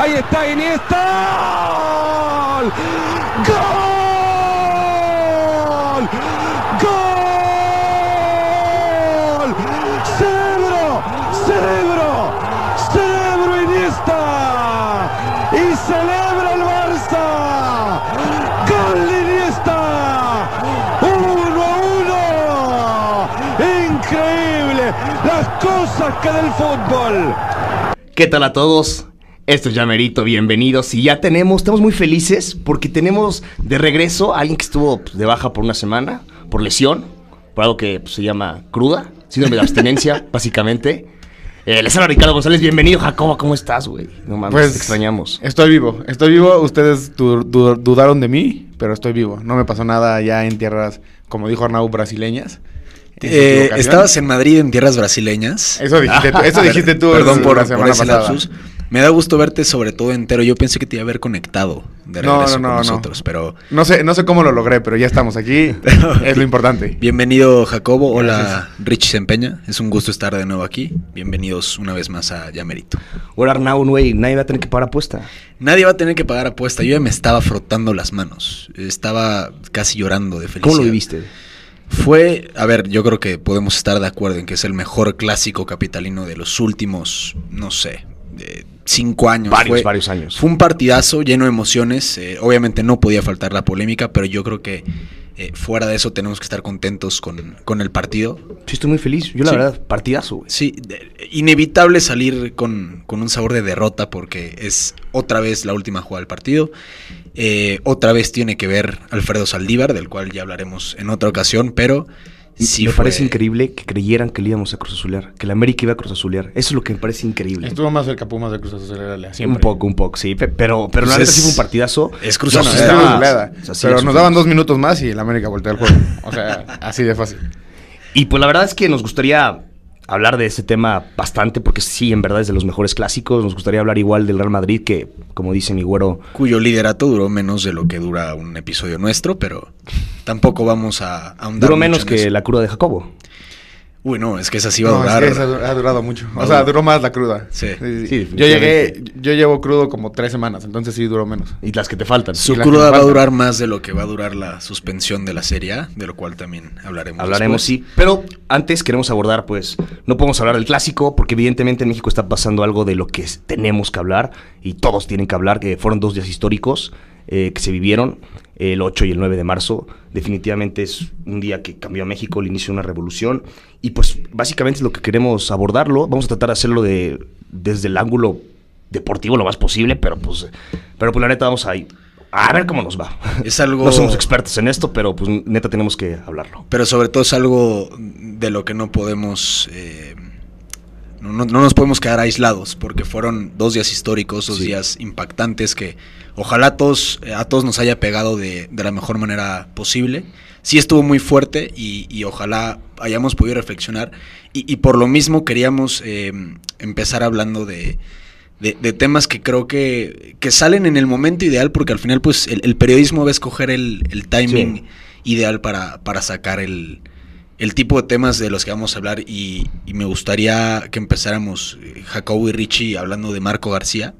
Ahí está Iniesta. ¡Gol! ¡Gol! ¡Cerebro! ¡Cerebro! ¡Cerebro Iniesta! ¡Y celebra el Barça! ¡Gol Iniesta! ¡Uno a uno! ¡Increíble! Las cosas que del fútbol. ¿Qué tal a todos? Esto es Llamerito, bienvenidos. Y ya tenemos, estamos muy felices porque tenemos de regreso a alguien que estuvo pues, de baja por una semana, por lesión, por algo que pues, se llama cruda, síndrome de abstinencia, básicamente. Eh, les habla Ricardo González, bienvenido, Jacoba, ¿cómo estás, güey? No mames, Pues, te extrañamos. Estoy vivo, estoy vivo. Ustedes du- du- dudaron de mí, pero estoy vivo. No me pasó nada ya en tierras, como dijo Arnau, brasileñas. Eh, estabas en Madrid en tierras brasileñas. Eso dijiste tú, eso Per- dijiste tú Perdón por, la por semana ese pasada. lapsus. Me da gusto verte sobre todo entero. Yo pensé que te iba a haber conectado de No, regreso no, no, con no. nosotros, pero No sé, no sé cómo lo logré, pero ya estamos aquí. es lo importante. bienvenido Jacobo. Hola Gracias. Rich Sempeña. Es un gusto estar de nuevo aquí. Bienvenidos una vez más a Llamerito. Ahora Arnau, güey, nadie va a tener que pagar apuesta. Nadie va a tener que pagar apuesta. Yo ya me estaba frotando las manos. Estaba casi llorando de felicidad. ¿Cómo lo viviste? Fue, a ver, yo creo que podemos estar de acuerdo en que es el mejor clásico capitalino de los últimos, no sé, de cinco años. Varios, Fue- varios años. Fue un partidazo lleno de emociones. eh, obviamente no podía faltar la polémica, pero yo creo que eh, fuera de eso tenemos que estar contentos con, con el partido. Sí, estoy muy feliz. Yo, la Sí. verdad, partidazo. Sí, de- inevitable salir con, con un sabor de derrota porque es otra vez la última jugada del partido. Eh, otra vez tiene que ver Alfredo Saldívar, del cual ya hablaremos en otra ocasión, pero sí me fue- parece increíble que creyeran que le íbamos a Cruz Azulear, que la América iba a Cruz Azulear. Eso es lo que me parece increíble. Estuvo más cerca Pumas de Cruz Azul. era Sí, un poco, un poco, sí. pe- Pero, pero la Pues neta es- sí fue un partidazo. es Cruz Azul. o sea, sí pero la nos daban dos minutos más y el América voltea el juego. O sea, así de fácil. Y pues la verdad es que nos gustaría hablar de ese tema bastante, porque sí, en verdad es de los mejores clásicos. Nos gustaría hablar igual del Real Madrid, que como dice mi güero, cuyo liderato duró menos de lo que dura un episodio nuestro, pero tampoco vamos a ahondar duró mucho menos en que eso. la cura de Jacobo. Uy, no, es que esa sí va a es durar. que esa ha durado mucho. O sea, duró más la cruda. Sí. Sí, yo llegué, yo llevo crudo como tres semanas, entonces sí duró menos. Y las que te faltan. Su cruda va a durar más de lo que va a durar la suspensión de la Serie A, de lo cual también hablaremos. Hablaremos, después. sí. Pero antes queremos abordar, pues, no podemos hablar del clásico, porque evidentemente en México está pasando algo de lo que tenemos que hablar, y todos tienen que hablar, que fueron dos días históricos eh, que se vivieron, el 8 y el 9 de marzo. Definitivamente es un día que cambió a México, el inicio de una revolución, y pues básicamente es lo que queremos abordarlo. Vamos a tratar de hacerlo de, desde el ángulo deportivo lo más posible, pero pues, pero pues la neta vamos a, a ver cómo nos va. Es algo- No somos expertos en esto, pero pues neta tenemos que hablarlo. Pero sobre todo es algo de lo que no podemos. eh, no, no- no nos podemos quedar aislados, porque fueron dos días históricos, dos Sí. días impactantes que ojalá a todos, eh, a todos nos haya pegado de, de la mejor manera posible. Sí estuvo muy fuerte y, y ojalá hayamos podido reflexionar. Y, y por lo mismo queríamos eh, empezar hablando de, de, de temas que creo que, que salen en el momento ideal, porque al final pues el, el periodismo va a escoger el, el timing Sí. ideal para, para sacar el, el tipo de temas de los que vamos a hablar y, y me gustaría que empezáramos eh, Jacobo y Richie hablando de Marco García.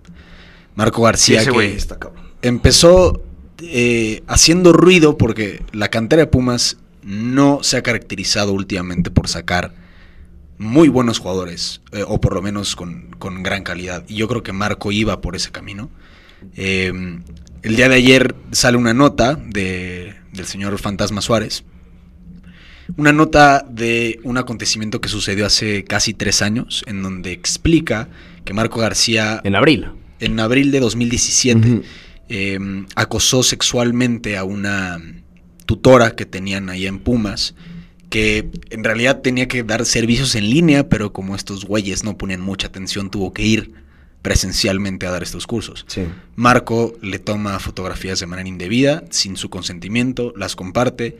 Marco García que está empezó eh, haciendo ruido porque la cantera de Pumas no se ha caracterizado últimamente por sacar muy buenos jugadores, eh, o por lo menos con, con gran calidad. Y yo creo que Marco iba por ese camino. Eh, el día de ayer sale una nota de, del señor Fantasma Suárez. Una nota de un acontecimiento que sucedió hace casi tres años, en donde explica que Marco García, En abril. en abril de 2017, Ujú. eh, acosó sexualmente a una tutora que tenían ahí en Pumas, que en realidad tenía que dar servicios en línea, pero como estos güeyes no ponían mucha atención, tuvo que ir presencialmente a dar estos cursos. Sí. Marco le toma fotografías de manera indebida, sin su consentimiento, las comparte.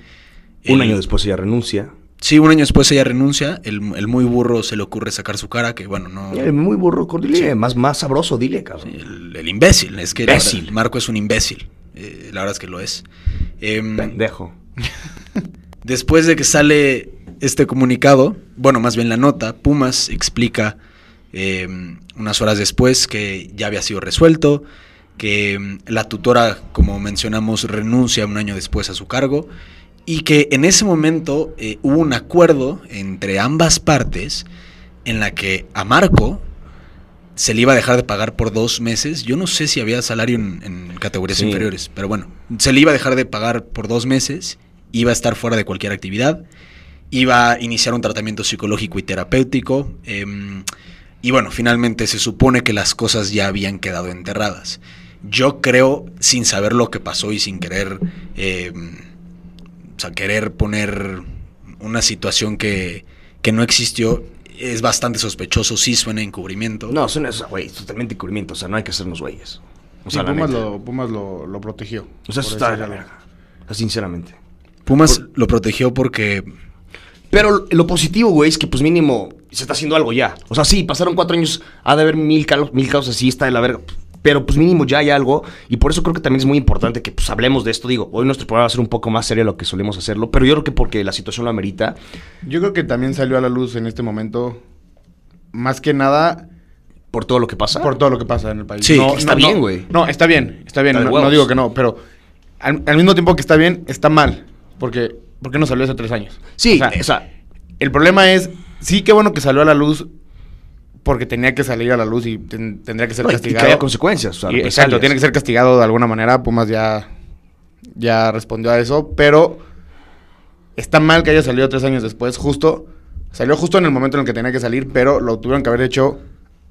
Un El- año después ella renuncia. Sí, un año después ella renuncia, el, el muy burro se le ocurre sacar su cara, que bueno, no... Eh, muy burro, dile, Sí. más, más sabroso, dile, cabrón. El, el imbécil, es que Imbécil. verdad, Marco es un imbécil, eh, la verdad es que lo es. Em, Pendejo. Después de que sale este comunicado, bueno, más bien la nota, Pumas explica eh, unas horas después que ya había sido resuelto, que mm, la tutora, como mencionamos, renuncia un año después a su cargo y que en ese momento eh, hubo un acuerdo entre ambas partes en la que a Marco se le iba a dejar de pagar por dos meses. Yo no sé si había salario en, en categorías Sí. inferiores, pero bueno, se le iba a dejar de pagar por dos meses, iba a estar fuera de cualquier actividad, iba a iniciar un tratamiento psicológico y terapéutico. em, y bueno, finalmente se supone que las cosas ya habían quedado enterradas. Yo creo, sin saber lo que pasó y sin querer, em, o sea, querer poner una situación que, que no existió, es bastante sospechoso, sí suena encubrimiento. No, son esos, güey, es totalmente encubrimiento. O sea, no hay que hacernos güeyes. O Sí, sea, la Pumas, lo, Pumas lo, lo protegió. O sea, eso está de la verga. Sinceramente. Pumas lo protegió porque Pero lo positivo, güey, es que pues mínimo se está haciendo algo ya. O sea, sí, pasaron cuatro años, ha de haber mil, mil casos así, está de la verga. Pero pues mínimo ya hay algo. Y por eso creo que también es muy importante que pues hablemos de esto. Digo, hoy nuestro programa va a ser un poco más serio de lo que solemos hacerlo. Pero yo creo que porque la situación lo amerita. Yo creo que también salió a la luz en este momento, más que nada, Por todo lo que pasa. por todo lo que pasa en el país. Sí, está bien, güey. No, está bien, está bien. Está no, no digo que no, pero al, al mismo tiempo que está bien, está mal. Porque, ¿por qué no salió hace tres años? Sí, O sea, o sea, El problema es, sí, qué bueno que salió a la luz porque tenía que salir a la luz y ten- tendría que ser no, y- y castigado. que haya consecuencias. O sea, Y, represalias. exacto, tiene que ser castigado de alguna manera. Pumas ya, ya respondió a eso, pero está mal que haya salido tres años después, justo. Salió justo en el momento en el que tenía que salir, pero lo tuvieron que haber hecho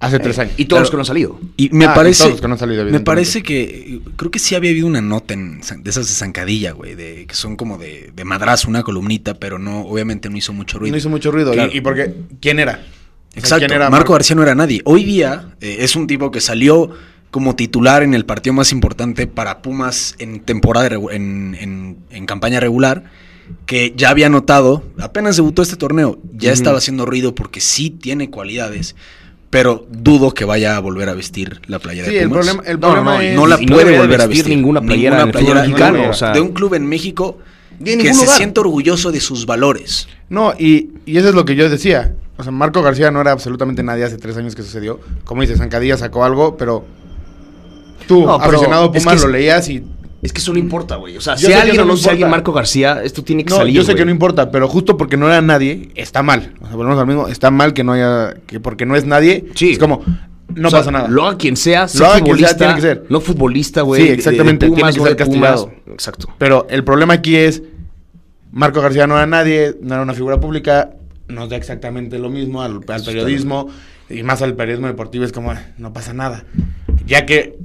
hace tres años. Y todos los Claro. que no han salido. Y me Ah, y parece. todos los que no han salido, me parece que. eh, Creo que sí había habido una nota en, San- de esas de zancadilla, güey. De, que son como de, de madrazo, una columnita, pero no, obviamente no hizo mucho ruido. No hizo mucho ruido. Claro. Y, y porque, ¿quién era? O sea, Exacto. ¿quién era Marco García no era nadie. Hoy día eh, es un tipo que salió como titular en el partido más importante para Pumas en temporada en, en- en campaña regular. Que ya había notado, apenas debutó este torneo, ya estaba haciendo ruido porque sí tiene cualidades, pero dudo que vaya a volver a vestir la playera Sí, de el Pumas. problema, el No, problema no, es... no la no puede volver a vestir vestir ninguna playera el mexicano, o sea. de un club en México que se siente orgulloso de sus valores. No, y, y eso es lo que yo decía. O sea, Marco García no era absolutamente nadie hace tres años que sucedió. Como dices, Zancadilla sacó algo, pero tú, No, pero aficionado es Pumas, que lo leías y... Es que eso no importa, güey. O sea, Yo que alguien no o no me sea alguien. Marco García, esto tiene que No, salir. yo sé que no importa, pero justo porque no era nadie, está mal. O sea, volvemos al mismo, está mal que no haya... que porque no es nadie, Sí. es como, no O sea, pasa nada. Lo haga quien sea, sea Lo haga quien sea, tiene que ser. no futbolista, güey. Sí, de- de exactamente, tiene que ser Pumas. castigado. Exacto. Pero el problema aquí es, Marco García no era nadie, no era una figura pública, nos da exactamente lo mismo al, al periodismo y más al periodismo deportivo es como, "Ah, no pasa nada. Ya que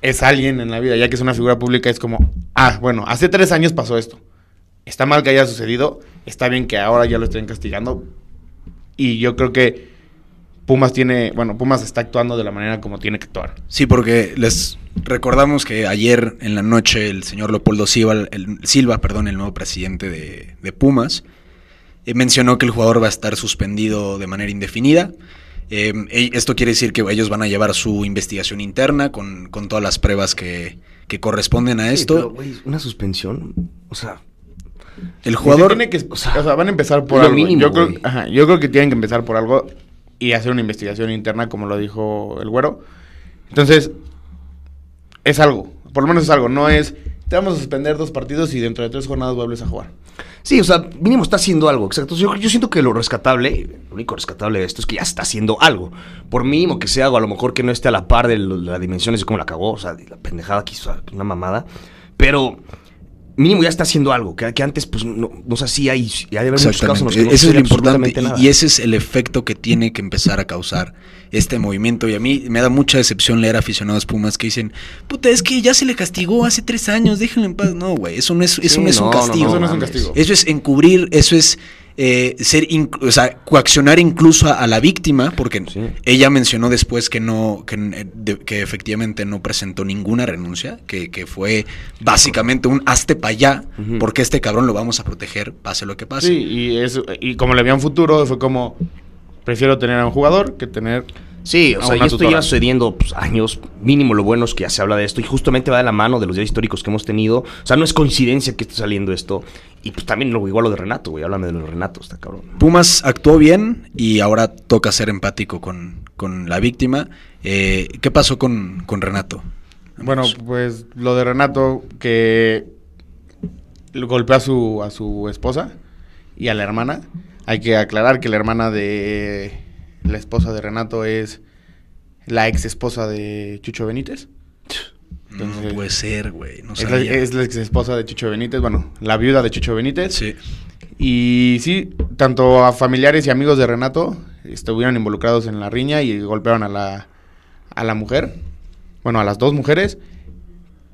es alguien en la vida, ya que es una figura pública, es como, ah, bueno, hace tres años pasó esto. Está mal que haya sucedido, está bien que ahora ya lo estén castigando. Y yo creo que Pumas tiene, bueno, Pumas está actuando de la manera como tiene que actuar. Sí, porque les recordamos que ayer en la noche el señor Leopoldo Silva, el, Silva, perdón, el nuevo presidente de, de Pumas, eh, mencionó que el jugador va a estar suspendido de manera indefinida. Eh, e- esto quiere decir que ellos van a llevar su investigación interna con, con todas las pruebas que, que corresponden a Sí, esto. pero, una suspensión. O sea, el jugador... se tiene que, o o sea, van a empezar por lo algo. mínimo, yo, creo, güey. ajá, yo creo que tienen que empezar por algo y hacer una investigación interna, como lo dijo el güero. Entonces, es algo. Por lo menos es algo. No es, te vamos a suspender dos partidos y dentro de tres jornadas vuelves a jugar. sí, o sea, mínimo está haciendo algo. Exacto. Yo, yo siento que lo rescatable, lo único rescatable de esto es que ya está haciendo algo. Por mínimo que sea algo, a lo mejor que no esté a la par de, las dimensiones de cómo la cagó. O sea, la pendejada que hizo, una mamada. Pero mínimo ya está haciendo algo. Que, que antes, pues, no, no se hacía y ya debe haber muchos casos en los que no Ese es lo importante y, nada. y ese es el efecto que tiene que empezar a causar este movimiento. Y a mí me da mucha decepción leer aficionados Pumas que dicen, puta, es que ya se le castigó hace tres años, déjenlo en paz. No, güey, eso no es, eso Sí, no es un no, no, castigo. eso no es un mames. castigo. Eso es encubrir, eso es eh, ser, inc- o sea, coaccionar incluso a, a la víctima, porque Sí. ella mencionó después que no, que, eh, de- que efectivamente no presentó ninguna renuncia, que, que fue básicamente un hazte para allá, porque este cabrón lo vamos a proteger, pase lo que pase. Sí, y, eso, y como le había un futuro, fue como, prefiero tener a un jugador que tener Sí, o sea, y esto lleva sucediendo pues, años. Mínimo lo bueno es que ya se habla de esto. Y justamente va de la mano de los días históricos que hemos tenido. O sea, no es coincidencia que esté saliendo esto. Y pues también lo igual lo de Renato, güey. Háblame de los Renato, está cabrón. Pumas actuó bien y ahora toca ser empático con, con la víctima. Eh, ¿Qué pasó con, con Renato? Bueno, pues lo de Renato, que golpeó a su, a su esposa y a la hermana. Hay que aclarar que la hermana de la esposa de Renato es la ex esposa de Chucho Benítez. No puede ser, güey. No es, la, es la ex esposa de Chucho Benítez, bueno, la viuda de Chucho Benítez. Sí. Y sí, tanto a familiares y amigos de Renato estuvieron involucrados en la riña y golpearon a la, a la mujer, bueno, a las dos mujeres.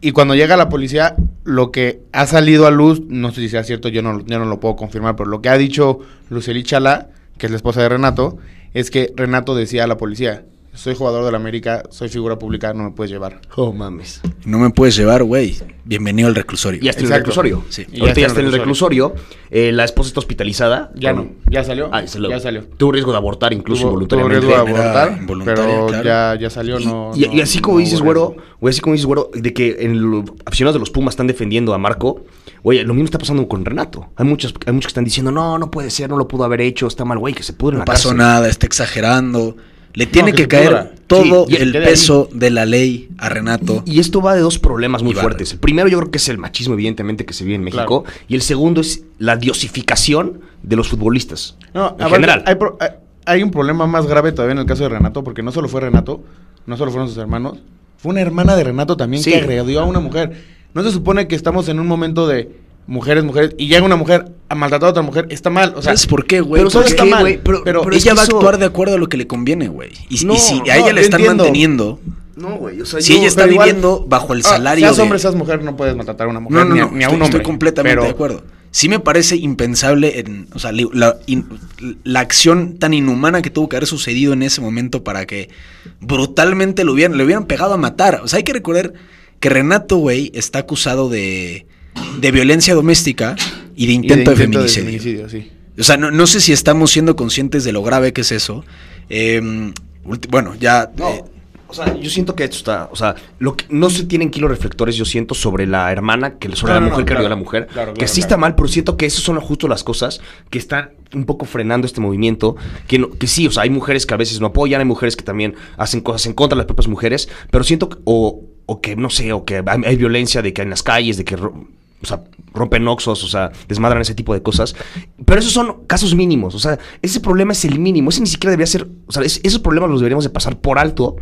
Y cuando llega la policía, lo que ha salido a luz, no sé si sea cierto, yo no, yo no lo puedo confirmar, pero lo que ha dicho Lucely Chala, que es la esposa de Renato, es que Renato decía a la policía, soy jugador de la América, soy figura pública, no me puedes llevar. Oh, mames. No me puedes llevar, güey. Bienvenido al reclusorio. Y ya está en el reclusorio. Sí. Y Ahorita ya está en el reclusorio. Eh, la esposa está hospitalizada. Ya Con- no, ya salió. Ah, ya salió. Ya salió. Tuvo riesgo de abortar incluso Tuvo- tuvo involuntariamente. riesgo de abortar, pero claro. ya, ya salió, Y- no... y, no- y así como no dices, güero, güey, así como dices, güero, de que en los aficionados de los Pumas están defendiendo a Marco, güey, lo mismo está pasando con Renato. Hay muchos, hay muchos que están diciendo, no, no puede ser, no lo pudo haber hecho, está mal, güey, que se pudre en No la pasó cárcel. nada, está exagerando. Le tiene que caer pudra. todo Sí, el peso de la ley a Renato. Y esto va de dos problemas muy fuertes. El primero yo creo que es el machismo, evidentemente, que se vive en México. Y el segundo es la diosificación de los futbolistas. No, en aparte, general. Hay, pro- hay- hay un problema más grave todavía en el caso de Renato, porque no solo fue Renato, no solo fueron sus hermanos, fue una hermana de Renato también Sí. que agredió a una mujer. No se supone que estamos en un momento de mujeres, mujeres, y llega una mujer a maltratar a otra mujer, está mal. O sea, ¿Sabes por qué, güey? pero ¿sabes Porque qué, mal? Pero, pero pero es ella va a eso- actuar de acuerdo a lo que le conviene, güey. Y, y No, si a no, ella yo le están entiendo. manteniendo, No, güey. O sea, si yo- ella está igual- viviendo bajo el ah, salario seas de... hombre, seas mujer, no puedes maltratar a una mujer No, no, ni, a, no, ni a estoy, un hombre. estoy completamente pero- de acuerdo. Sí me parece impensable, en, o sea, la, in- la acción tan inhumana que tuvo que haber sucedido en ese momento para que brutalmente lo hubieran, le hubieran pegado a matar. O sea, hay que recordar que Renato, güey, está acusado de, de violencia doméstica y de y intento, de, intento de feminicidio. feminicidio, sí. O sea, no, no sé si estamos siendo conscientes de lo grave que es eso. Eh, ulti- bueno, ya... No, eh, o sea, yo siento que esto está, o sea, lo que no se tienen kilos reflectores, yo siento, sobre la hermana, que sobre No, la mujer no, que agredió a claro, la mujer, claro, que claro, sí claro. está mal, pero siento que esas son justo las cosas que están un poco frenando este movimiento, que, no- que sí, o sea, hay mujeres que a veces no apoyan, hay mujeres que también hacen cosas en contra de las propias mujeres, pero siento que, o, o que, no sé, o que hay, hay violencia de que en las calles, de que... O sea, rompen oxos, o sea, desmadran ese tipo de cosas. Pero esos son casos mínimos. O sea, ese problema es el mínimo. Ese ni siquiera debería ser. O sea, es- esos problemas los deberíamos de pasar por alto.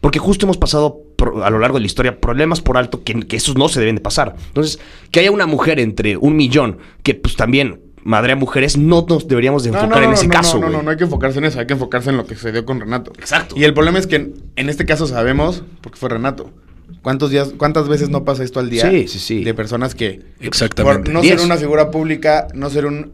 Porque justo hemos pasado por- a lo largo de la historia problemas por alto que, que esos no se deben de pasar. Entonces, que haya una mujer entre un millón que pues también madre a mujeres, no nos deberíamos de No, enfocar no, en no, ese no, caso, no, no, no, no hay que enfocarse en eso, hay que enfocarse en lo que se dio con Renato. Exacto. Y el problema es que en, en este caso sabemos, porque fue Renato, ¿cuántos días, cuántas veces no pasa esto al día? Sí, sí, sí. De personas que Exactamente. por no Diez. ser una figura pública, no ser un,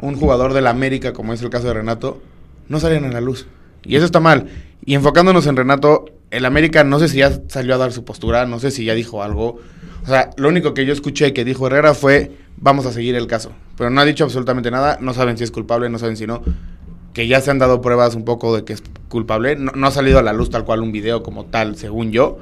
un jugador de la América, como es el caso de Renato, no salen a la luz. Y eso está mal. Y enfocándonos en Renato, el América no sé si ya salió a dar su postura, no sé si ya dijo algo. O sea, lo único que yo escuché que dijo Herrera fue, vamos a seguir el caso. Pero no ha dicho absolutamente nada, no saben si es culpable, no saben si no. Que ya se han dado pruebas un poco de que es culpable. No, no ha salido a la luz tal cual un video como tal, según yo.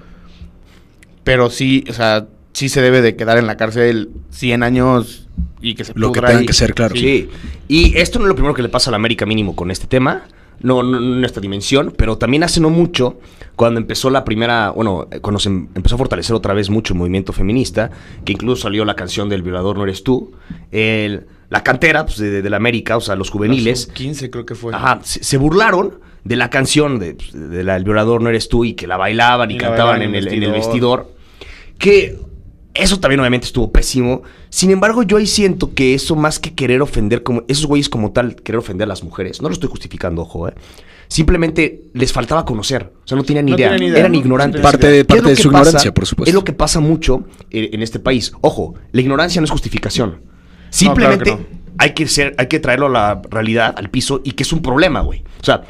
Pero sí, o sea, sí se debe de quedar en la cárcel 100 años y que se Lo que tenga que ser, claro. Sí. Y esto no es lo primero que le pasa a la América mínimo con este tema. No, no, no en esta dimensión, pero también hace no mucho, cuando empezó la primera, bueno, cuando se em- empezó a fortalecer otra vez mucho el movimiento feminista, que incluso salió la canción del violador no eres tú, el- la cantera pues, de, de la América, o sea, los juveniles, 15 creo que fue. Ajá, se, se burlaron de la canción de, de la El violador no eres tú y que la bailaban y, Y la cantaban bailaban en el en el vestidor. Que eso también obviamente estuvo pésimo. Sin embargo, yo ahí siento que eso más que querer ofender, como esos güeyes como tal, querer ofender a las mujeres, no lo estoy justificando, ojo, ¿eh? Simplemente les faltaba conocer, o sea, no tenían ni No idea, tenían idea, eran ¿no? ignorantes. Parte de- ¿Qué es parte de su pasa? ignorancia, por supuesto. Es lo que pasa mucho eh, en este país. Ojo, la ignorancia no es justificación. Simplemente claro que hay que ser, hay que traerlo a la realidad, al piso, y que es un problema, güey. O sea,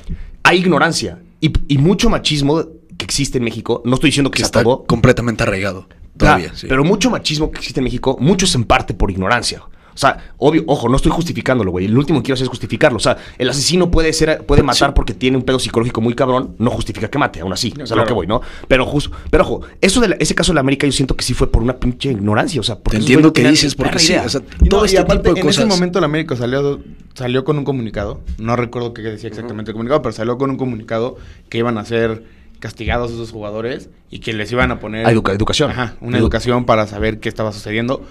hay ignorancia y, y mucho machismo que existe en México. No estoy diciendo que que está completamente arraigado. Ah, Todavía, sí. Pero mucho machismo que existe en México, mucho es en parte por ignorancia. O sea, obvio, ojo, no estoy justificándolo, güey. El último que quiero hacer es justificarlo. O sea, el asesino puede ser, puede matar porque tiene un pedo psicológico muy cabrón. No justifica que mate, aún así. o sea, claro. lo que voy, ¿no? Pero justo, pero ojo, eso de la- ese caso de la América yo siento que sí fue por una pinche ignorancia. O sea, porque Te entiendo no que dices, porque sí, o sea, Y no, todo y este aparte, tipo de en cosas. ese momento el América salió, salió con un comunicado. No recuerdo qué decía exactamente el comunicado, pero salió con un comunicado que iban a ser castigados esos jugadores y que les iban a poner educa- educación. Ajá, una Edu- educación para saber qué estaba sucediendo.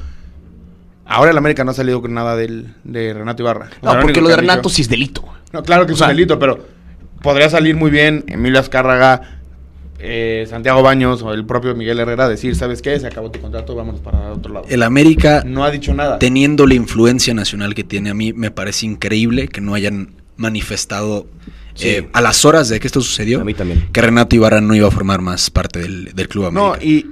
Ahora el América no ha salido con nada del, de Renato Ibarra. O No, porque lo de Renato sí es delito. No, claro que O es un delito, pero podría salir muy bien Emilio Azcárraga, eh, Santiago Baños o el propio Miguel Herrera decir, ¿sabes qué? Se acabó tu contrato, vámonos para otro lado. El América, No ha dicho nada. teniendo la influencia nacional que tiene, a mí me parece increíble que no hayan manifestado Sí. eh, a las horas de que esto sucedió A mí también. que Renato Ibarra no iba a formar más parte del, del Club No, América. y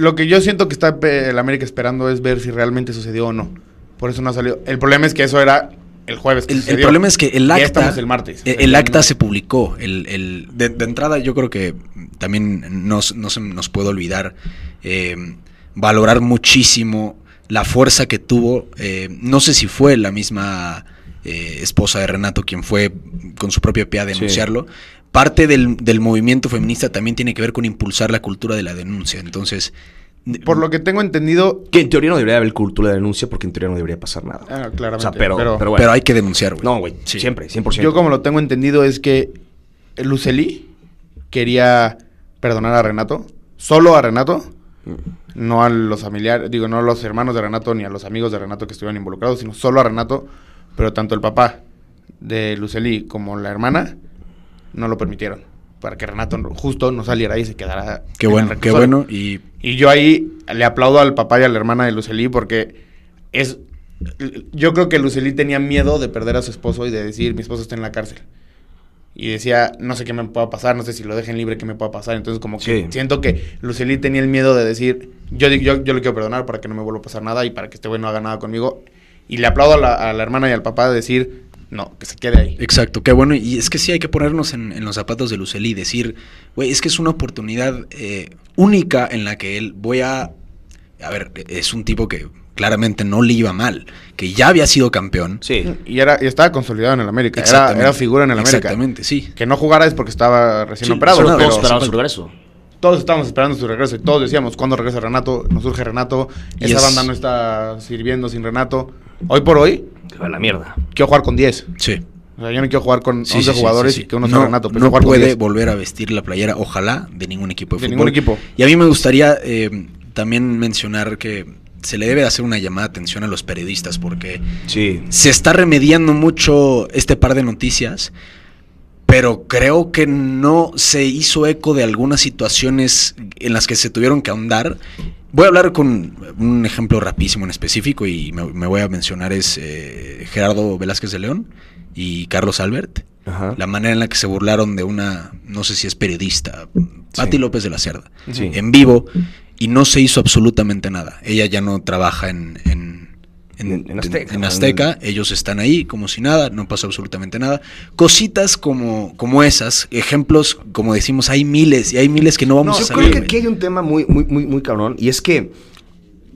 lo que yo siento que está pe- el América esperando es ver si realmente sucedió o no. Por eso no ha salido. El problema es que eso era el jueves. que El, el problema es que el Ya acta, estamos el martes. eh, el acta no- se publicó. El, el- de, de entrada, yo creo que también nos, no se nos puede olvidar eh, valorar muchísimo la fuerza que tuvo. eh, no sé si fue la misma eh, esposa de Renato quien fue con su propia pie a denunciarlo. Parte del, del movimiento feminista también tiene que ver con impulsar la cultura de la denuncia. Entonces, Por lo que tengo entendido. Que en teoría no debería haber cultura de denuncia porque en teoría no debería pasar nada. Ah, claramente. O sea, pero, pero, pero, bueno. pero hay que denunciar, güey. No, güey, Sí. siempre, 100%. yo como lo tengo entendido es que Luceli quería perdonar a Renato. Solo a Renato. No a los familiares, digo, no a los hermanos de Renato ni a los amigos de Renato que estuvieron involucrados, sino solo a Renato. Pero tanto el papá de Luceli como la hermana no lo permitieron. Para que Renato justo no saliera ahí y se quedara. Qué bueno, qué bueno. Y Y yo ahí le aplaudo al papá y a la hermana de Luceli porque es. Yo creo que Luceli tenía miedo de perder a su esposo y de decir, mi esposo está en la cárcel. Y decía, no sé qué me pueda pasar, no sé si lo dejen libre, qué me pueda pasar. Entonces, como que Sí. siento que Luceli tenía el miedo de decir, yo, yo, yo le quiero perdonar para que no me vuelva a pasar nada y para que este güey no haga nada conmigo. Y le aplaudo a la, a la hermana y al papá de decir, no, que se quede ahí. Exacto, qué bueno. Y es que sí hay que ponernos en, en los zapatos de Luceli y decir, güey, es que es una oportunidad eh, única en la que él voy a... A ver, es un tipo que claramente no le iba mal, que ya había sido campeón. Sí. Y, era, y estaba consolidado en el América. Era, era figura en el América. Exactamente, sí. Que no jugara es porque estaba recién Sí, operado. pero- esperaban sí, su regreso. Todos estábamos esperando su regreso y todos decíamos, ¿cuándo regresa Renato? Nos surge Renato. Esa es- banda no está sirviendo sin Renato. Hoy por hoy, A la mierda. quiero jugar con 10. Sí. O sea, yo no quiero jugar con Sí, 11 sí, sí, jugadores sí, y que uno sea no, Renato. Pero no jugar puede 10. volver a vestir la playera, ojalá, de ningún equipo de, De fútbol. ningún equipo. Y a mí me gustaría eh, también mencionar que se le debe de hacer una llamada de atención a los periodistas porque Sí. se está remediando mucho este par de noticias, pero creo que no se hizo eco de algunas situaciones en las que se tuvieron que ahondar. Voy a hablar con un ejemplo rapidísimo en específico y me, me voy a mencionar es eh, Gerardo Velázquez de León y Carlos Albert. Ajá. La manera en la que se burlaron de una, no sé si es periodista, Pati López de la Cerda, Sí. en vivo, y no se hizo absolutamente nada. Ella ya no trabaja en, en, En- en Azteca, en. Azteca. ellos están ahí como si nada, no pasó absolutamente nada. Cositas como, como esas, ejemplos, como decimos, hay miles y hay miles que no vamos No, a yo saber. creo que aquí hay un tema muy, muy, muy, muy cabrón. Y es que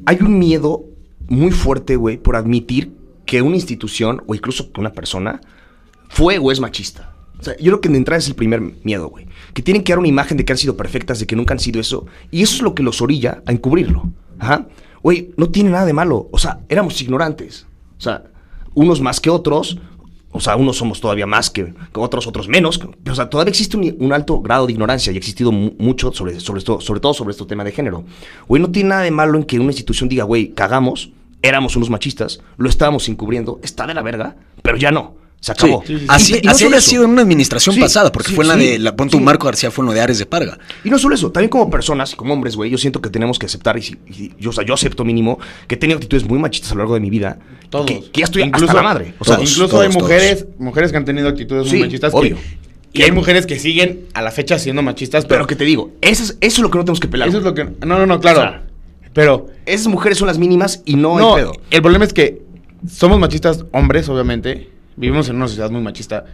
hay un miedo muy fuerte, güey, por admitir que una institución o incluso que una persona fue o es machista. O sea, yo creo que de entrada es el primer miedo, güey. Que tienen que dar una imagen de que han sido perfectas, de que nunca han sido eso. Y eso es lo que los orilla a encubrirlo. Ajá. Güey, no tiene nada de malo. O sea, éramos ignorantes. O sea, unos más que otros. O sea, unos somos todavía más que, otros, otros menos. O sea, todavía existe un, alto grado de ignorancia y ha existido mu- mucho sobre, sobre, esto, sobre todo sobre este tema de género. Güey, no tiene nada de malo en que una institución diga, güey, cagamos, éramos unos machistas, lo estábamos encubriendo, está de la verga, pero ya no. Se acabó. Sí, Sí, sí, sí. Así, Y- y no así había eso. sido en una administración Sí, pasada, porque sí, fue en la sí, de, la, ponte un sí. Marco García, fue en lo de Ares de Parga. Y no solo eso, también como personas y como hombres, güey, yo siento que tenemos que aceptar, y, si- y yo, o sea, yo acepto mínimo, que he tenido actitudes muy machistas a lo largo de mi vida. Todos. Que, que ya estoy Incluso- hasta la madre. O sea, todos. Incluso hay mujeres, mujeres que han tenido actitudes Sí, muy machistas. obvio. Que, y hay mujeres que siguen a la fecha siendo machistas, pero, pero que te digo, eso es, eso es lo que no tenemos que pelar. eso es lo que. No, no, no, claro. O sea, pero. Esas mujeres son las mínimas y no, No, hay pedo. el problema es que somos machistas hombres, obviamente. Vivimos en una sociedad muy machista.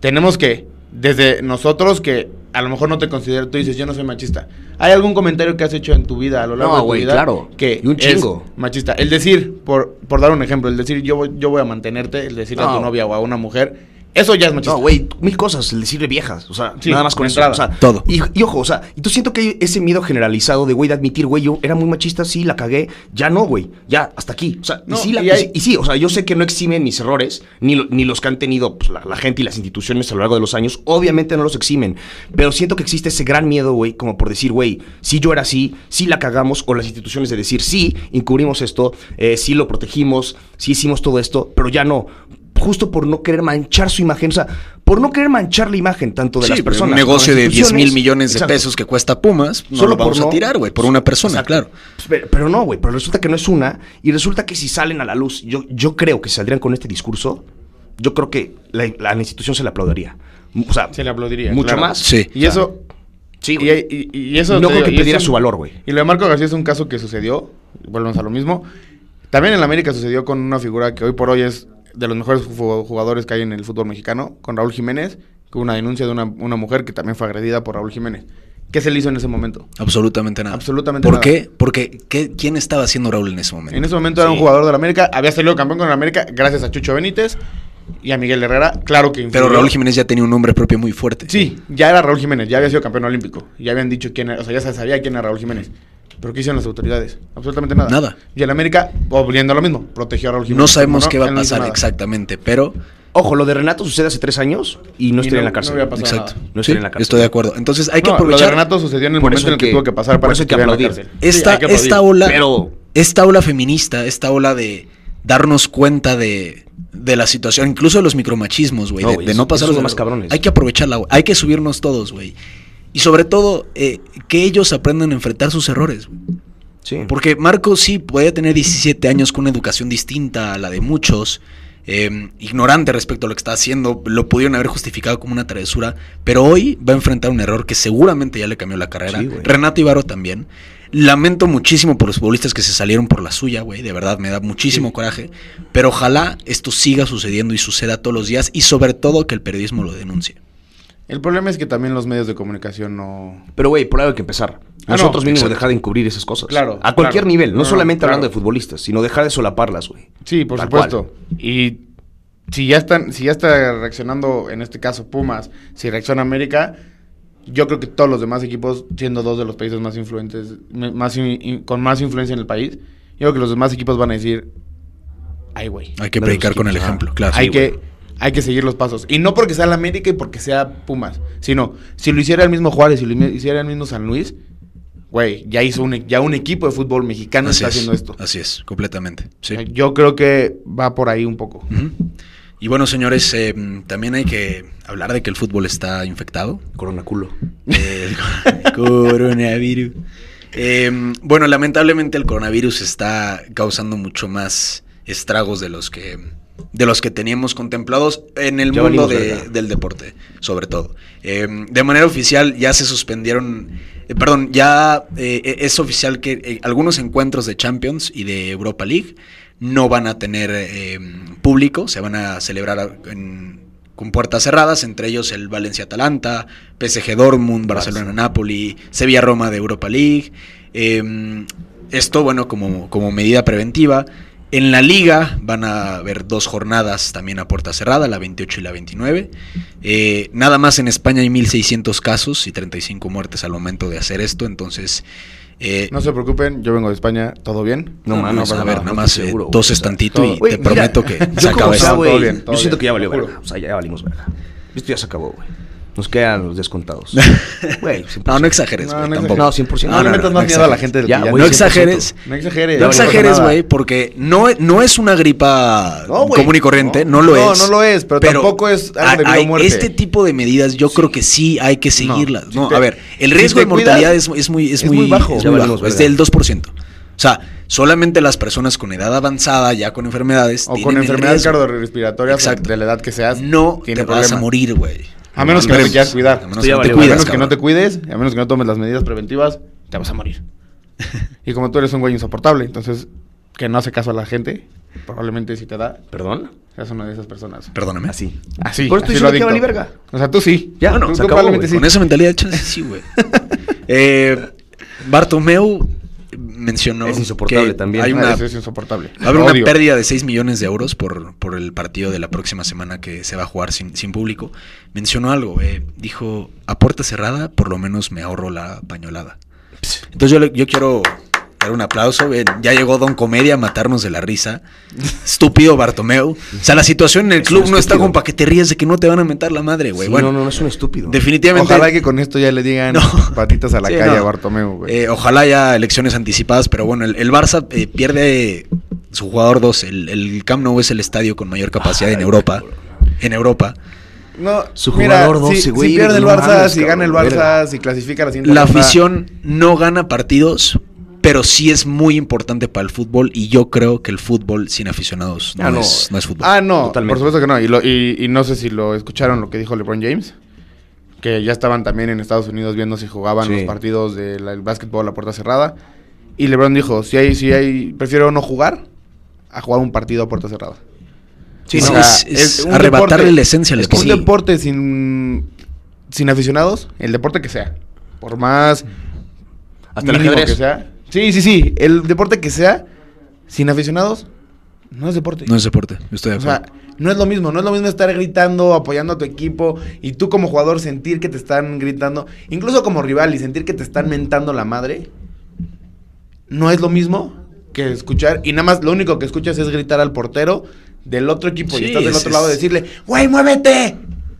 Tenemos que, desde nosotros que a lo mejor no te considero, tú dices, yo no soy machista. ¿Hay algún comentario que has hecho en tu vida a lo largo No, de tu güey, vida claro. que Y un es chingo. machista? El decir, por, por dar un ejemplo, el decir yo voy, yo voy a mantenerte, el decirle a tu novia o a una mujer, eso ya es machista. No, güey, mil cosas, el decirle viejas, o sea, Sí, nada más con eso. O sea, Todo. Y, y ojo, o sea, y tú siento que hay ese miedo generalizado de, güey, de admitir, güey, yo era muy machista, sí, la cagué, ya no, güey, ya, hasta aquí. O sea, No, y, sí, la- y hay- y sí, o sea, yo sé que no eximen mis errores, ni, lo- ni los que han tenido pues, la, la gente y las instituciones a lo largo de los años, obviamente no los eximen, pero siento que existe ese gran miedo, güey, como por decir, güey, si yo era así, sí la cagamos, o las instituciones de decir, sí, encubrimos esto, eh, sí lo protegimos, sí hicimos todo esto, pero ya no. Justo por no querer manchar su imagen, o sea, por no querer manchar la imagen tanto de Sí, las personas. un negocio de las 10 mil millones de Exacto. pesos que cuesta Pumas, no Solo lo vamos por a no- tirar, güey, por una persona, Exacto. claro. Pues, Pero, pero no, güey, pero resulta que no es una. Y resulta que si salen a la luz, yo, yo creo que si saldrían con este discurso, yo creo que la, la institución se le aplaudiría. O sea, Se le aplaudiría. Mucho claro. más. Sí. Y eso. Sí, y, y- y eso. No creo que digo, perdiera su valor, güey. Y lo de Marco García es un caso que sucedió. Volvemos a lo mismo. También en la América sucedió con una figura que hoy por hoy es de los mejores jugadores que hay en el fútbol mexicano, con Raúl Jiménez, con una denuncia de una, una mujer que también fue agredida por Raúl Jiménez. ¿Qué se le hizo en ese momento? Absolutamente nada. Absolutamente ¿Por nada. qué? Porque ¿qué- ¿quién estaba haciendo Raúl en ese momento? En ese momento era un jugador de la América, había salido campeón con la América gracias a Chucho Benítez y a Miguel Herrera. Claro que Pero influyó. Raúl Jiménez ya tenía un nombre propio muy fuerte. Sí, ya era Raúl Jiménez, ya había sido campeón olímpico. Ya habían dicho quién era, o sea, ya se sabía quién era Raúl Jiménez. ¿Pero qué hicieron las autoridades? Absolutamente nada. Nada. Y el América, volviendo a lo mismo, protegió a Raúl Jiménez. No sabemos qué va a pasar exactamente, pero Ojo, lo de Renato sucede hace tres años y no estaría no- en la cárcel. no hubiera pasado exacto. nada. No Sí, estaría en la cárcel. Estoy de acuerdo. Entonces hay que No, aprovechar Lo de Renato sucedió en el Por momento en el que, que- tuvo que pasar por para eso que que estuviera en la aplaudir. cárcel. Esta, hay que aplaudir. esta ola, Pero- esta ola feminista, esta ola de darnos cuenta de, de la situación, incluso de los micromachismos, güey, No, de, güey, de eso- no pasar de- más cabrones. Hay que aprovecharla, güey. hay que subirnos todos, güey. Y sobre todo, eh, que ellos aprendan a enfrentar sus errores. Sí. Porque Marco sí podía tener 17 años con una educación distinta a la de muchos, eh, ignorante respecto a lo que está haciendo, lo pudieron haber justificado como una travesura, pero hoy va a enfrentar un error que seguramente ya le cambió la carrera. Sí. Renato Ibarro también. Lamento muchísimo por los futbolistas que se salieron por la suya, güey, de verdad me da muchísimo coraje, pero ojalá esto siga sucediendo y suceda todos los días y sobre todo que el periodismo lo denuncie. El problema es que también los medios de comunicación no... Pero, güey, por algo hay que empezar. Ah, Nosotros no, mínimo dejar de encubrir esas cosas. Claro, A cualquier claro. nivel, no, solamente claro. hablando de futbolistas, sino dejar de solaparlas, güey. Sí, por Tal supuesto. Y si ya están, si ya está reaccionando, en este caso Pumas, si reacciona América, yo creo que todos los demás equipos, siendo dos de los países más influentes, más in- in- con más influencia en el país, yo creo que los demás equipos van a decir, ay güey, Hay que predicar con el ejemplo, ajá. claro. hay Sí, que. Hay que seguir los pasos. Y no porque sea la América y porque sea Pumas, sino si lo hiciera el mismo Juárez, si lo hiciera el mismo San Luis, güey, ya hizo un, e- ya un equipo de fútbol mexicano Así está es, haciendo esto. Así es, completamente. Sí. Yo creo que va por ahí un poco. Y bueno, señores, eh, también hay que hablar de que el fútbol está infectado. Corona culo. El coronavirus. Eh, bueno, lamentablemente el coronavirus está causando mucho más estragos de los que de los que teníamos contemplados en el Ya mundo de- del deporte, sobre todo. Eh, de manera oficial ya se suspendieron, eh, perdón, ya eh, es oficial que eh, algunos encuentros de Champions y de Europa League no van a tener eh, público, se van a celebrar en- con puertas cerradas, entre ellos el Valencia-Atalanta, PSG Dortmund, Barcelona-Napoli, Sevilla-Roma de Europa League. Eh, esto, bueno, como, como medida preventiva. En la liga van a haber dos jornadas también a puerta cerrada, la 28 y la 29. Eh, nada más en España hay 1.600 casos y 35 muertes al momento de hacer esto, entonces... eh, No se preocupen, yo vengo de España, ¿todo bien? No mames, pasa a ver, nada. nada no más eh, toses tantito y Güey, te mira, prometo que yo se acaba Todo todo Yo siento bien, que ya valió verga. O sea, ya valimos verga. Esto ya se acabó, güey. Nos quedan los descontados. Güey, 100%. No, no exageres, No, güey, no tampoco. No, 100%. No, le metas más miedo a la gente del Ya, No 100%. exageres. No exageres. No exageres, güey, porque no, no es una gripa No, común y corriente, no, No, lo no, es. no lo es, pero tampoco es algo hay- muerte. Este tipo de medidas yo creo que sí hay que seguirlas. si No, te- a ver, el riesgo de mortalidad cuidas, es, es muy, es, es muy bajo. es muy valimos bajo, es del 2%. O sea, solamente las personas con edad avanzada, ya con enfermedades, O con enfermedades cardiorrespiratorias de la edad que seas. No tiene te vas a morir, güey. A menos que no te quieras cuidar. A menos que no te A cuides, menos que no cabrón. te cuides, a menos que no tomes las medidas preventivas, te vas a morir. y como tú eres un güey insoportable, entonces, que no hace caso a la gente, probablemente si te da, ¿Perdón? seas una de esas personas. Perdóname. Así. Así. Por eso diciendo que vale verga. O sea, tú sí. Ya, Tú- no, tú se acabó, probablemente sí. Con esa mentalidad, chance, sí, güey. Eh, Bartomeu mencionó. Es insoportable que también. Hay Ah, una, es insoportable. va a haber una odio. pérdida de 6 millones de euros por, por el partido de la próxima semana que se va a jugar sin, sin público. Mencionó algo. eh, dijo: A puerta cerrada, por lo menos me ahorro la pañolada. Entonces yo, le- yo quiero dar un aplauso. ven, ya llegó Don Comedia a matarnos de la risa. Estúpido Bartomeu. O sea, la situación en el Es club no está como para que te ríes de que no te van a mentar la madre, güey. Sí, bueno, no, no, no es un estúpido. definitivamente. Ojalá que con esto ya le digan No. patitas a la Sí, calle no. a Bartomeu, güey. Eh, ojalá haya elecciones anticipadas, pero bueno, el, el Barça eh, pierde su jugador 2. El, el Camp Nou es el estadio con mayor capacidad en Europa. En Europa. no, su mira, jugador 12, si, güey, Si pierde el no Barça, si gana el Barça, si clasifica a la siguiente La afición no gana partidos, pero sí es muy importante para el fútbol y yo creo que el fútbol sin aficionados no, Ah, no. Es, no es fútbol. Ah, no, Totalmente. por supuesto que no. Y, lo- y- y no sé si lo escucharon lo que dijo LeBron James. Que ya estaban también en Estados Unidos viendo si jugaban Sí. los partidos del básquetbol a puerta cerrada. Y LeBron dijo, si hay, si hay, prefiero no jugar a jugar un partido a puerta cerrada. Sí, Es- es- es arrebatarle deporte- la esencia al es que un deporte. deporte sin, sin aficionados, el deporte que sea. Por más Hasta el ajedrez. que sea. Sí, sí, sí. El deporte que sea, sin aficionados, no es deporte. No es deporte, estoy de O acuerdo. sea, no es lo mismo, no es lo mismo estar gritando, apoyando a tu equipo y tú como jugador sentir que te están gritando, incluso como rival y sentir que te están mentando la madre, no es lo mismo que escuchar y nada más lo único que escuchas es gritar al portero del otro equipo Sí, y estás del es- otro lado es- decirle, güey, muévete.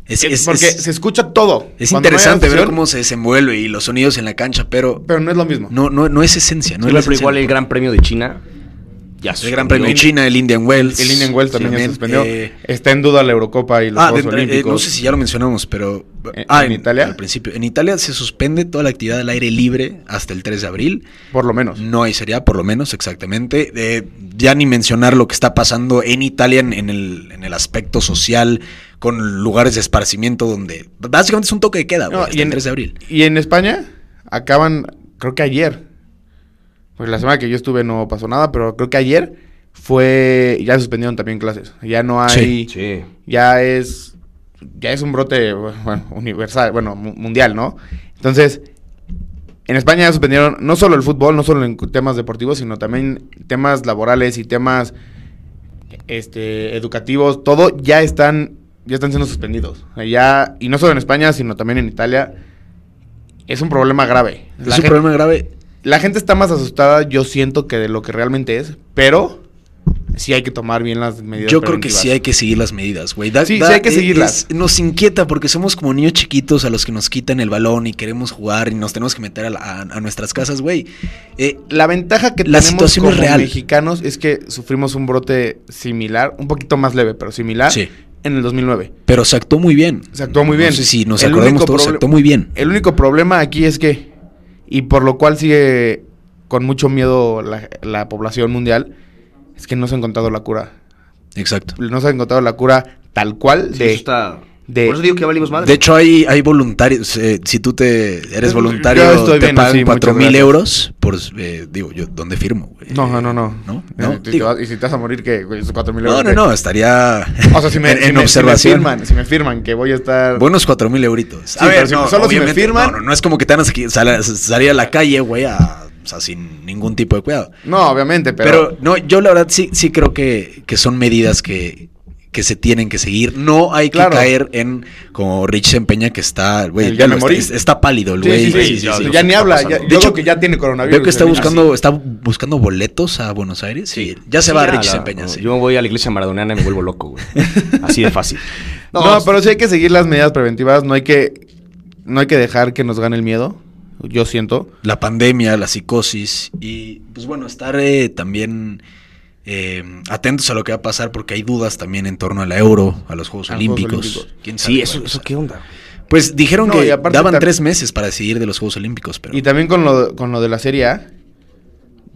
Es, porque es- se escucha todo. es interesante ver cómo se desenvuelve y los sonidos en la cancha, pero Pero no es lo mismo. no, no, no es esencia. No Sí, es la pero esencia igual el. Gran Premio de China. Ya El Gran Premio de China, el Indian Wells. El Indian Wells también ya se suspendió. eh, Está en duda la Eurocopa y los ah, Juegos de- eh, Olímpicos. no sé si ya lo mencionamos, pero. ¿En- ah, en Italia? Al principio. En Italia se suspende toda la actividad al aire libre hasta el 3 de abril. Por lo menos. No hay sería, por lo menos, exactamente. Eh, ya ni mencionar lo que está pasando en Italia en, en el, en el aspecto social, con lugares de esparcimiento donde. Básicamente es un toque de queda, güey, No, y, el en, 3 de abril. y en España acaban, creo que ayer. Pues la semana que yo estuve no pasó nada, pero creo que ayer fue. Ya suspendieron también clases. Ya no hay. Sí. Ya es. Ya es un brote bueno, universal, bueno, mu- mundial, ¿no? Entonces, en España ya suspendieron no solo el fútbol, no solo en temas deportivos, sino también temas laborales y temas este, educativos, todo ya están, ya están siendo suspendidos. Ya, y no solo en España, sino también en Italia. Es un problema grave. Es un problema grave. la gente está más asustada, yo siento, que de lo que realmente es, pero sí hay que tomar bien las medidas. Yo creo que sí hay que seguir las medidas, güey. Sí, sí hay que seguirlas. es- nos inquieta porque somos como niños chiquitos a los que nos quitan el balón y queremos jugar y nos tenemos que meter a, la- a- a nuestras casas, güey. Eh, La ventaja que La tenemos situación como real. mexicanos es que sufrimos un brote similar, un poquito más leve, pero similar, Sí. en el 2009. pero se actuó muy bien. Se actuó muy bien. No sé si nos El acordamos todos, se actuó muy bien. El único problema aquí es que, y por lo cual sigue con mucho miedo la, la población mundial, es que no se ha encontrado la cura. Exacto. No se ha encontrado la cura tal cual Sí, de... eso está. de- Por eso digo que valimos madre. De hecho, hay, hay voluntarios. eh, si tú te eres Yo voluntario, estoy te bien pagan 4 mil euros. Por, eh, digo, yo, ¿dónde firmo? güey? No, no, no, no. ¿No? Eh, ¿No? y Digo, si te vas a morir, ¿qué? Cuatro mil no, euros, no, ¿qué? no, estaría O sea, si me, en, si en me- observación. Si me, firman, si me firman que voy a estar... Buenos cuatro mil euritos. Sí, pero si- solo si me firman- No, no, no es como que te van a sal- sal- salir a la calle, güey, a- o sea, sin ningún tipo de cuidado. No, obviamente, Pero, pero... no, yo la verdad sí, sí creo que, que son medidas que, que se tienen que seguir. No hay que caer en como Rich se empeña que está, güey, ya está, está pálido el Sí, güey. sí, sí, sí, ya, ni habla. Ya, De hecho, creo que ya tiene coronavirus. Veo que está buscando, está buscando boletos a Buenos Aires. Sí, ya se va Rich Sempeña. Yo voy a la iglesia maradoniana y me vuelvo loco, güey. Así de fácil. No, pero sí hay que seguir las medidas preventivas. No hay que, no hay que dejar que nos gane el miedo. Yo siento. la pandemia, la psicosis y pues bueno, estar eh, también eh, atentos a lo que va a pasar porque hay dudas también en torno a la Euro, a los Juegos A los Juegos Olímpicos. Olímpicos. ¿Quién sabe Sí, eso, qué onda. Pues dijeron No, que daban tres meses para decidir de los Juegos Olímpicos, pero Y también con lo, con lo de la Serie A.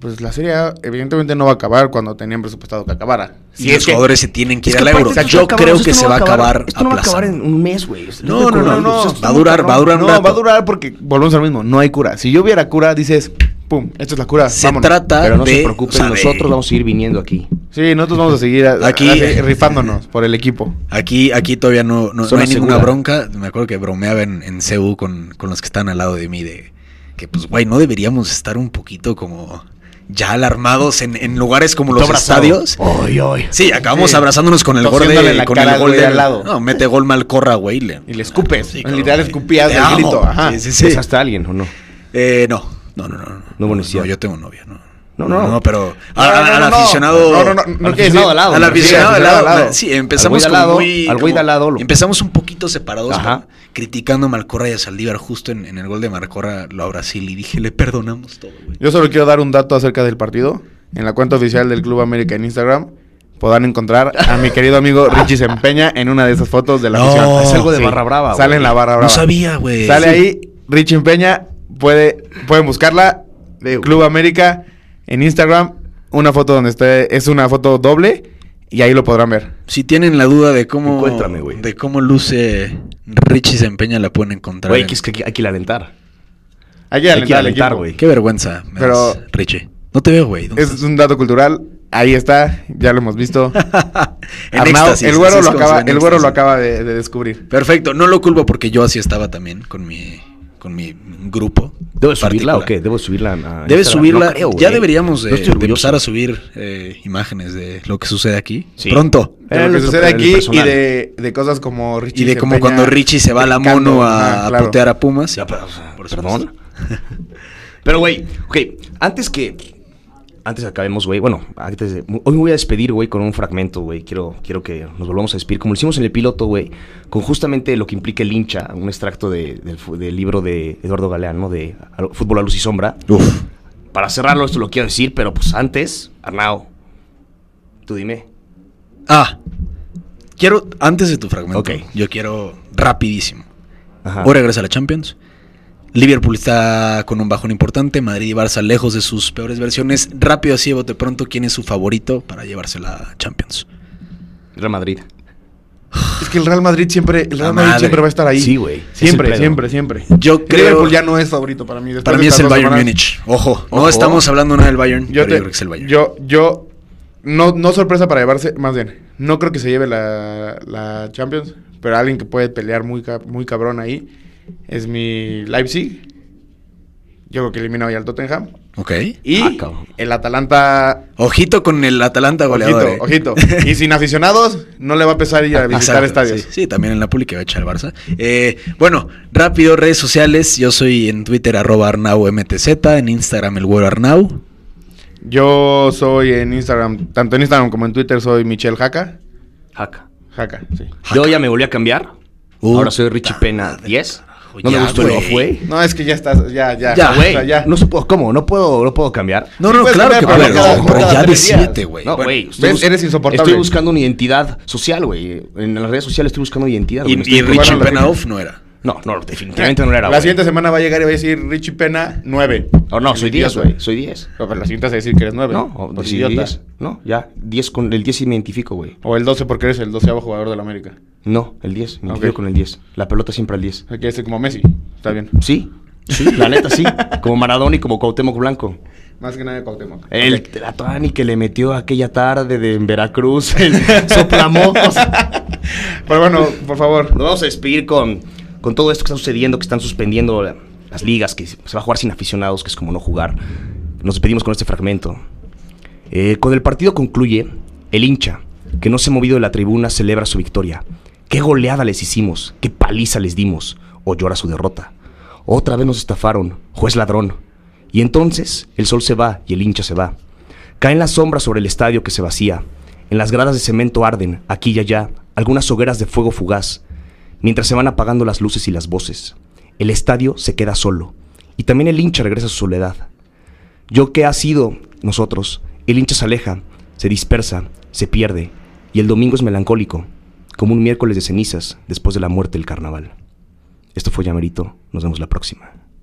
Pues la Serie A evidentemente no va a acabar cuando tenían presupuestado que acabara. y Si los es que- jugadores se tienen que ir Es a que la aparte Euro. Yo creo que no se va a acabar Esto no va a acabar en aplazando. un mes, güey. No, no, no, Va a durar, va a durar un No, rato. va a durar porque volvemos al mismo. No hay cura. Si yo hubiera cura, dices, pum, esta es la cura. Se vámonos. trata Pero no de. se preocupen, o sea, de- nosotros vamos a seguir viniendo aquí. Sí, nosotros vamos a seguir a- Aquí- a- rifándonos por el equipo. Aquí, aquí todavía no, no, no hay ninguna bronca. Me acuerdo que bromeaba en, en CEU con, con los que están al lado de mí de que, pues, güey, no deberíamos estar un poquito como ya alarmados en, en lugares como los abrazado. estadios. Ay, ay. Sí, acabamos Sí. abrazándonos con el gol de, la con cara el al gol güey de al lado. No, mete gol Malcorra, güey. le- Y le escupes. Sí, en claro, literal güey. escupías amo. grito. Ajá. Sí, sí, sí. ¿Besaste a alguien o no? Eh, no, no, no, no. No, No necesidad. no, yo tengo novia, no. No, no. pero No, no, al aficionado. No, no, no, no al aficionado al lado. Sí, empezamos Al como lado, muy. al güey de al lado, lo- Empezamos un poquito separados. Ajá. como criticando a Malcorra y a Saldívar justo en, en el gol de Malcorra lo a Brasil y dije, le perdonamos todo, güey. Yo solo quiero dar un dato acerca del partido. En la cuenta oficial del Club América en Instagram podrán encontrar a mi querido amigo Richie Sempeña en una de esas fotos de la No, afición. es algo de barra brava, Sale güey. en la barra brava. No sabía, güey. Sale Sí. ahí Richie Empeña. Puede, pueden buscarla. de Club América en Instagram. Una foto donde esté. Es una foto doble. Y ahí lo podrán ver. Si tienen la duda de cómo. De cómo luce Richie se empeña, la pueden encontrar. Güey, en- que es que hay que ir a alentar. Hay que Hay que alentar güey. Qué vergüenza, me Pero- das, Richie. No te veo, güey. ¿Dónde Es estás? un dato cultural. Ahí está. Ya lo hemos visto. En Arnau, éxtasis, el güero, lo acaba, el güero lo acaba de, de descubrir. Perfecto, no lo culpo porque yo así estaba también con mi, con mi grupo. ¿Debo subirla o qué? ¿Debo subirla a Debes subirla. No creo, ya deberíamos de, No estoy de orgulloso. empezar a subir eh, imágenes de lo que sucede aquí. Sí. Pronto. De lo Eh, que sucede aquí y de, de cosas como Richie Y de como cuando Richie se va a la mono a, Ajá, a claro. putear a Pumas. Ya, pero, o sea, Por perdón. pero, güey, ok, antes que. Antes acabemos, güey. Bueno, antes de. Hoy me voy a despedir, güey, con un fragmento, güey. Quiero, quiero que nos volvamos a despedir, como lo hicimos en el piloto, güey. Con justamente lo que implica el hincha, un extracto de- del, libro de Eduardo Galeano, ¿no? De Fútbol a Luz y Sombra. Uf. Para cerrarlo, esto lo quiero decir, pero pues antes, Arnao, tú dime. Ah. Quiero, antes de tu fragmento, Ok. yo quiero rapidísimo. Ajá. Hoy regresa a la Champions. Liverpool está con un bajón importante. Madrid y Barça lejos de sus peores versiones. Rápido así, de bote pronto, ¿quién es su favorito para llevarse la Champions? Real Madrid. Es que el Real Madrid siempre, el Real Madrid siempre va a estar ahí. Sí, güey. Siempre, siempre, siempre. Yo creo. Liverpool ya no es favorito para mí. después para mí es el Bayern semanas. Múnich. Ojo, no Ojo. estamos hablando nada del Bayern. Yo, pero te- yo creo que es el Bayern. yo, yo, no, no sorpresa para llevarse, más bien, no creo que se lleve la, la Champions, pero alguien que puede pelear muy, muy cabrón ahí es mi Leipzig. Yo creo que elimina hoy al Tottenham. Ok. Y Ah, el Atalanta, Ojito con el Atalanta goleador. eh. ojito, ojito. Y sin aficionados, no le va a pesar ir a visitar Exacto, estadios. Sí, sí, también en Napoli que va a echar el Barça. Eh, bueno, rápido, redes sociales. Yo soy en Twitter arroba ArnauMTZ, en Instagram el güero Arnau. Yo soy en Instagram, tanto en Instagram como en Twitter, soy Michelle Jaca. Jaca. Jaca, sí. Yo ya me volví a cambiar. Uh, Ahora soy Richie puta Pena madre, 10. No me ya, gustó el off, güey. No, es que ya estás, ya, ya. Ya, o Güey, sea, ya. no supo, ¿cómo? No puedo, no puedo cambiar. No, no, puedes claro cambiar, que cada- no, pero ya de. 7, güey. No, güey. eres insoportable. Estoy buscando una identidad social, güey. En las redes sociales estoy buscando identidad. y, y Richie no era. No, no, definitivamente no era, La güey. siguiente semana va a llegar y va a decir Richie Pena 9. Oh, no, soy 10, güey. Soy 10. Pero la siguiente vas a decir que eres 9. No, o por sí, idiota. 10. No, ya. 10 con el 10 sí me identifico, güey. O el 12 porque eres el 12 jugador de la América. No, el 10. Me Ok. identifico con el 10. La pelota siempre al 10. O sea, Quiere ser como Messi. Está bien. Sí, sí, la neta sí. Como Maradona y como Cuauhtémoc Blanco. Más que nada de Cuauhtémoc. El Ok. Tlatoani que le metió aquella tarde de en Veracruz, el soplamocos. Pero bueno, por favor. Nos vamos a despedir con, con todo esto que está sucediendo, que están suspendiendo la- las ligas, que se va a jugar sin aficionados, que es como no jugar. Nos despedimos con este fragmento. Eh, cuando el partido concluye, el hincha, que no se ha movido de la tribuna, celebra su victoria. ¿Qué goleada les hicimos? ¿Qué paliza les dimos? O llora su derrota. Otra vez nos estafaron, juez ladrón. Y entonces el sol se va y el hincha se va. Caen las sombras sobre el estadio que se vacía. En las gradas de cemento arden, aquí y allá, algunas hogueras de fuego fugaz. Mientras se van apagando las luces y las voces. El estadio se queda solo. Y también el hincha regresa a su soledad. Yo que ha sido nosotros, el hincha se aleja, se dispersa, se pierde, y el domingo es melancólico, como un miércoles de cenizas después de la muerte del carnaval. Esto fue Llamerito, nos vemos la próxima.